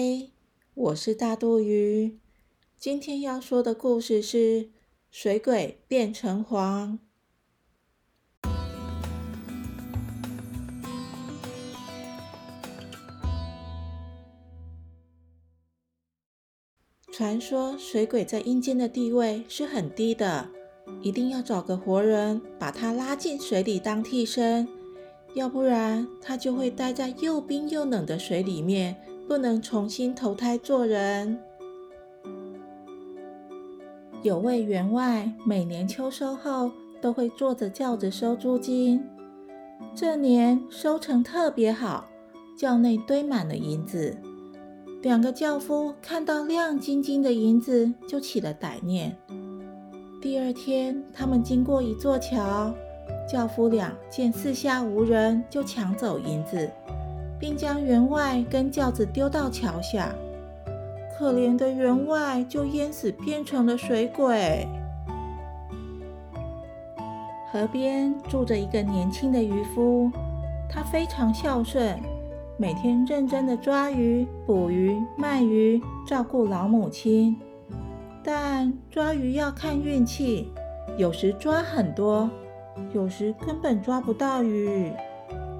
嗨，我是大肚鱼。今天要说的故事是水鬼变成黄。传说水鬼在阴间的地位是很低的，一定要找个活人把他拉进水里当替身，要不然他就会待在又冰又冷的水里面。不能重新投胎做人。有位员外，每年秋收后都会坐着轿子收租金。这年收成特别好，轿内堆满了银子。两个轿夫看到亮晶晶的银子，就起了歹念。第二天，他们经过一座桥，轿夫俩见四下无人，就抢走银子。并将员外跟轿子丢到桥下，可怜的员外就淹死，变成了水鬼。河边住着一个年轻的渔夫，他非常孝顺，每天认真的抓鱼、捕鱼、卖鱼，照顾老母亲。但抓鱼要看运气，有时抓很多，有时根本抓不到鱼。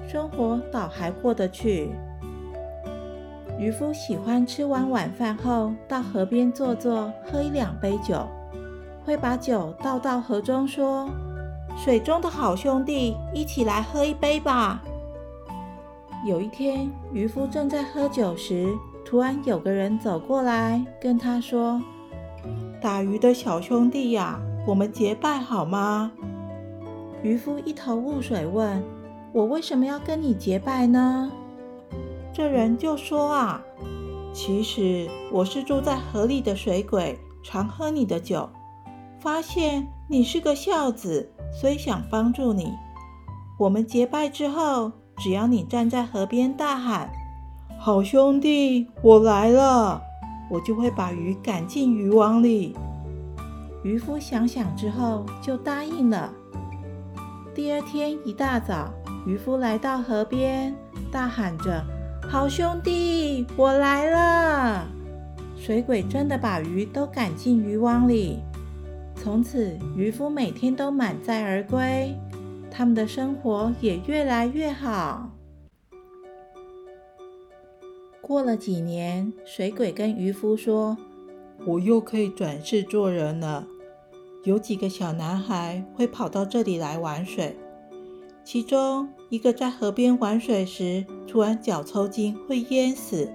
生活倒还过得去。渔夫喜欢吃完晚饭后到河边坐坐，喝一两杯酒，会把酒倒到河中，说：“水中的好兄弟，一起来喝一杯吧。”有一天，渔夫正在喝酒时，突然有个人走过来，跟他说：“打鱼的小兄弟呀，我们结拜好吗？”渔夫一头雾水，问。我为什么要跟你结拜呢？这人就说啊，其实我是住在河里的水鬼，常喝你的酒，发现你是个孝子，所以想帮助你。我们结拜之后，只要你站在河边大喊“好兄弟，我来了”，我就会把鱼赶进渔网里。渔夫想想之后就答应了。第二天一大早。渔夫来到河边，大喊着：“好兄弟，我来了！”水鬼真的把鱼都赶进渔网里。从此，渔夫每天都满载而归，他们的生活也越来越好。过了几年，水鬼跟渔夫说：“我又可以转世做人了。有几个小男孩会跑到这里来玩水。”其中一个在河边玩水时，突然脚抽筋，会淹死。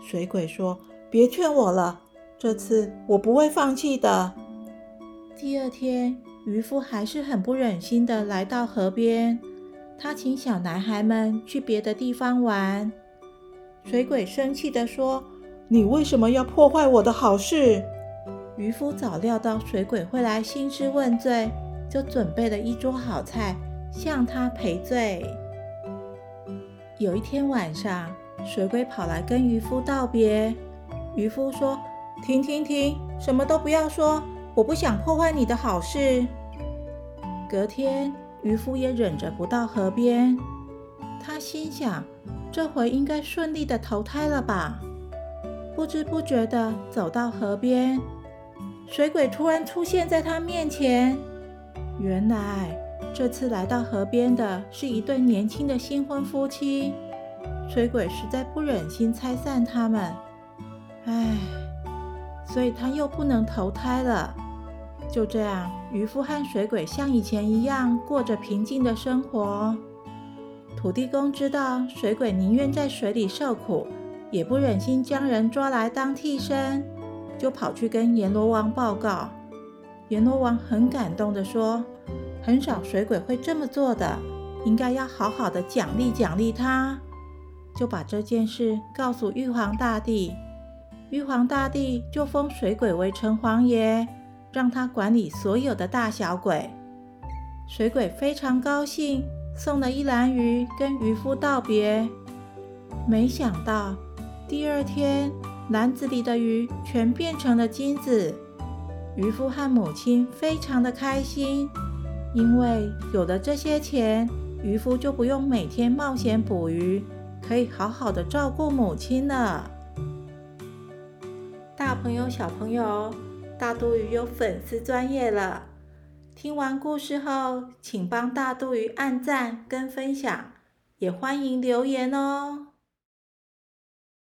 水鬼说：“别劝我了，这次我不会放弃的。”第二天，渔夫还是很不忍心的来到河边，他请小男孩们去别的地方玩。水鬼生气的说：“你为什么要破坏我的好事？”渔夫早料到水鬼会来兴师问罪，就准备了一桌好菜。向他赔罪。有一天晚上，水鬼跑来跟渔夫道别。渔夫说：“停停停，什么都不要说，我不想破坏你的好事。”隔天，渔夫也忍着不到河边。他心想：这回应该顺利的投胎了吧？不知不觉的走到河边，水鬼突然出现在他面前。原来。这次来到河边的是一对年轻的新婚夫妻，水鬼实在不忍心拆散他们，唉，所以他又不能投胎了。就这样，渔夫和水鬼像以前一样过着平静的生活。土地公知道水鬼宁愿在水里受苦，也不忍心将人抓来当替身，就跑去跟阎罗王报告。阎罗王很感动的说。很少水鬼会这么做的，应该要好好的奖励奖励他。就把这件事告诉玉皇大帝，玉皇大帝就封水鬼为城隍爷，让他管理所有的大小鬼。水鬼非常高兴，送了一篮鱼跟渔夫道别。没想到第二天，篮子里的鱼全变成了金子。渔夫和母亲非常的开心。因为有了这些钱，渔夫就不用每天冒险捕鱼，可以好好的照顾母亲了。大朋友、小朋友，大肚鱼有粉丝专业了。听完故事后，请帮大肚鱼按赞跟分享，也欢迎留言哦。